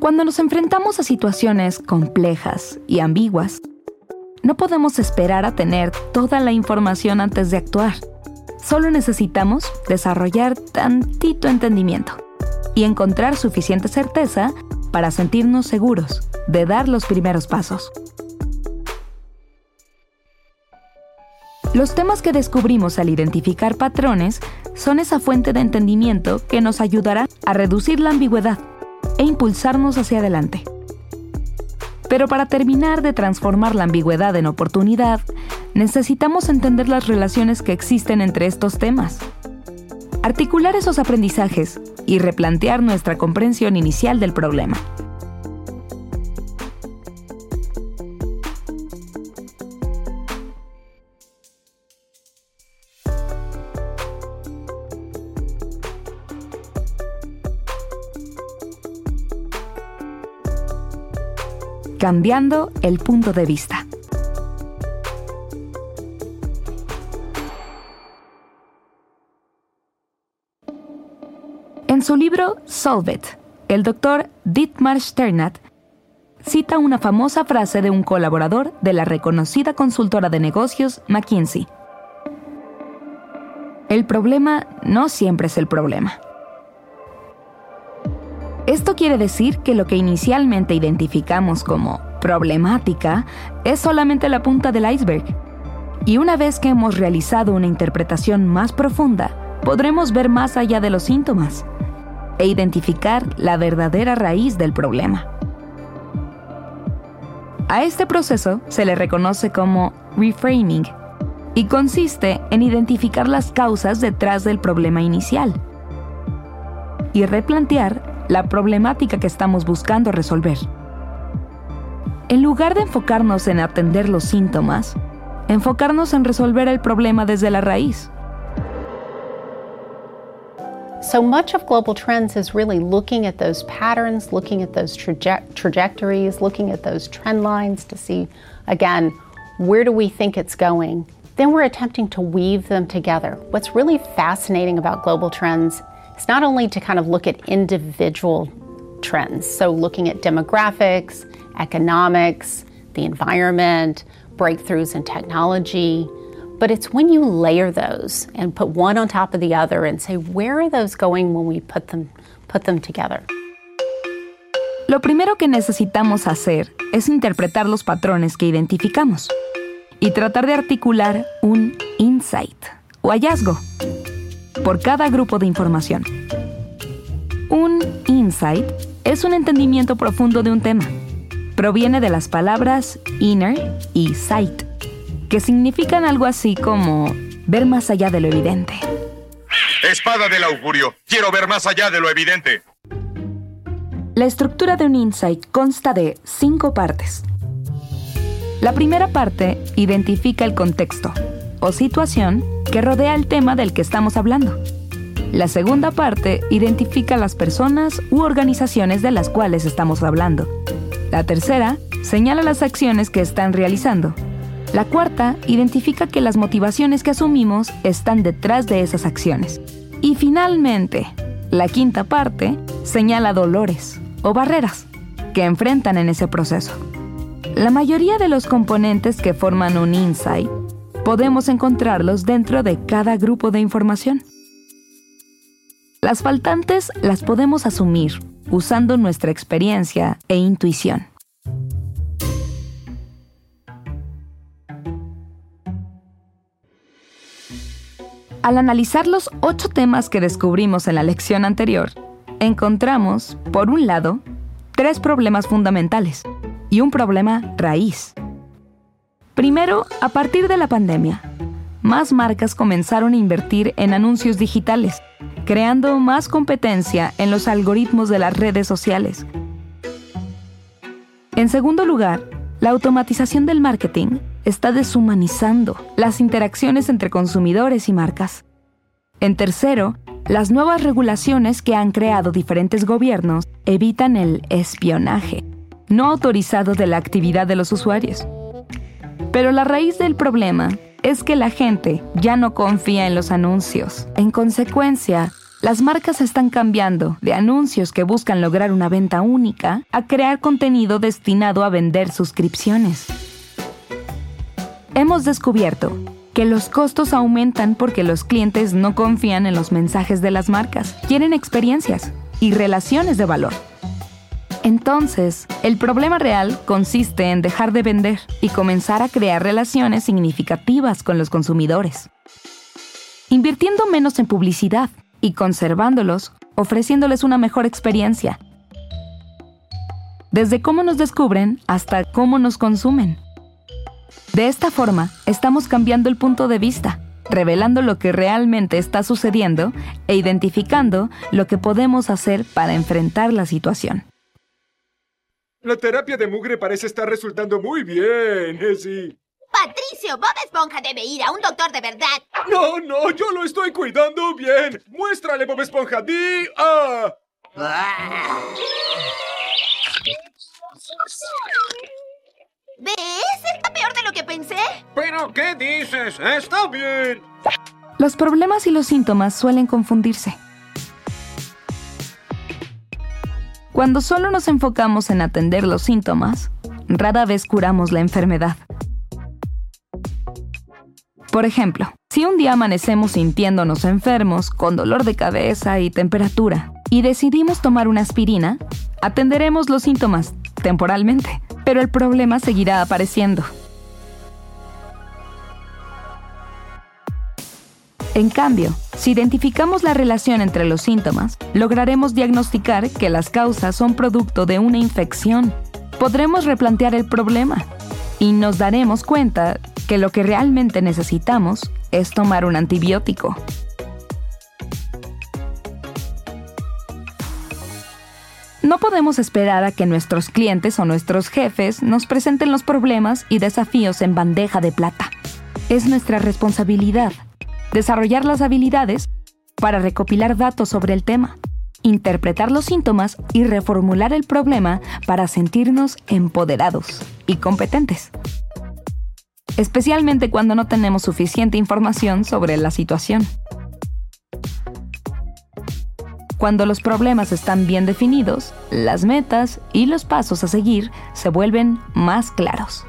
Cuando nos enfrentamos a situaciones complejas y ambiguas, no podemos esperar a tener toda la información antes de actuar. Solo necesitamos desarrollar tantito entendimiento y encontrar suficiente certeza para sentirnos seguros de dar los primeros pasos. Los temas que descubrimos al identificar patrones son esa fuente de entendimiento que nos ayudará a reducir la ambigüedad e impulsarnos hacia adelante. Pero para terminar de transformar la ambigüedad en oportunidad, necesitamos entender las relaciones que existen entre estos temas. Articular esos aprendizajes y replantear nuestra comprensión inicial del problema. Cambiando el punto de vista. En su libro Solve It, el doctor Dietmar Sternat cita una famosa frase de un colaborador de la reconocida consultora de negocios McKinsey. El problema no siempre es el problema. Esto quiere decir que lo que inicialmente identificamos como problemática es solamente la punta del iceberg. Y una vez que hemos realizado una interpretación más profunda, podremos ver más allá de los síntomas e identificar la verdadera raíz del problema. A este proceso se le reconoce como reframing y consiste en identificar las causas detrás del problema inicial y replantear la problemática que estamos buscando resolver. En lugar de enfocarnos en atender los síntomas, enfocarnos en resolver el problema desde la raíz. So much of global trends is really looking at those patterns, looking at those traje trajectories, looking at those trend lines to see, again, where do we think it's going? Then we're attempting to weave them together. What's really fascinating about global trends It's not only to kind of look at individual trends, so looking at demographics, economics, the environment, breakthroughs in technology, but it's when you layer those and put one on top of the other and say, where are those going when we put them, put them together? Lo primero que necesitamos hacer es interpretar los patrones que identificamos y tratar de articular un insight o hallazgo por cada grupo de información. Un insight es un entendimiento profundo de un tema. Proviene de las palabras inner y sight, que significan algo así como ver más allá de lo evidente. Espada del augurio, quiero ver más allá de lo evidente. La estructura de un insight consta de cinco partes. La primera parte identifica el contexto o situación que rodea el tema del que estamos hablando. La segunda parte identifica las personas u organizaciones de las cuales estamos hablando. La tercera señala las acciones que están realizando. La cuarta identifica que las motivaciones que asumimos están detrás de esas acciones. Y finalmente, la quinta parte señala dolores o barreras que enfrentan en ese proceso. La mayoría de los componentes que forman un insight podemos encontrarlos dentro de cada grupo de información. Las faltantes las podemos asumir usando nuestra experiencia e intuición. Al analizar los ocho temas que descubrimos en la lección anterior, encontramos, por un lado, tres problemas fundamentales y un problema raíz. Primero, a partir de la pandemia, más marcas comenzaron a invertir en anuncios digitales, creando más competencia en los algoritmos de las redes sociales. En segundo lugar, la automatización del marketing está deshumanizando las interacciones entre consumidores y marcas. En tercero, las nuevas regulaciones que han creado diferentes gobiernos evitan el espionaje no autorizado de la actividad de los usuarios. Pero la raíz del problema es que la gente ya no confía en los anuncios. En consecuencia, Las marcas están cambiando de anuncios que buscan lograr una venta única a crear contenido destinado a vender suscripciones. Hemos descubierto que los costos aumentan porque los clientes no confían en los mensajes de las marcas, quieren experiencias y relaciones de valor. Entonces, el problema real consiste en dejar de vender y comenzar a crear relaciones significativas con los consumidores. Invirtiendo menos en publicidad y conservándolos, ofreciéndoles una mejor experiencia. Desde cómo nos descubren hasta cómo nos consumen. De esta forma, estamos cambiando el punto de vista, revelando lo que realmente está sucediendo e identificando lo que podemos hacer para enfrentar la situación. La terapia de mugre parece estar resultando muy bien, ¿eh? sí. Patricio, Bob Esponja debe ir a un doctor de verdad. No, no, yo lo estoy cuidando bien. Muéstrale, Bob Esponja. Di ah. ¿Ves? Está peor de lo que pensé. ¿Pero qué dices? Está bien. Los problemas y los síntomas suelen confundirse. Cuando solo nos enfocamos en atender los síntomas, rara vez curamos la enfermedad. Por ejemplo, si un día amanecemos sintiéndonos enfermos, con dolor de cabeza y temperatura, y decidimos tomar una aspirina, atenderemos los síntomas temporalmente, pero el problema seguirá apareciendo. En cambio, si identificamos la relación entre los síntomas, lograremos diagnosticar que las causas son producto de una infección. Podremos replantear el problema y nos daremos cuenta que lo que realmente necesitamos es tomar un antibiótico. No podemos esperar a que nuestros clientes o nuestros jefes nos presenten los problemas y desafíos en bandeja de plata. Es nuestra responsabilidad desarrollar las habilidades para recopilar datos sobre el tema, interpretar los síntomas y reformular el problema para sentirnos empoderados y competentes. Especialmente cuando no tenemos suficiente información sobre la situación. Cuando los problemas están bien definidos, las metas y los pasos a seguir se vuelven más claros.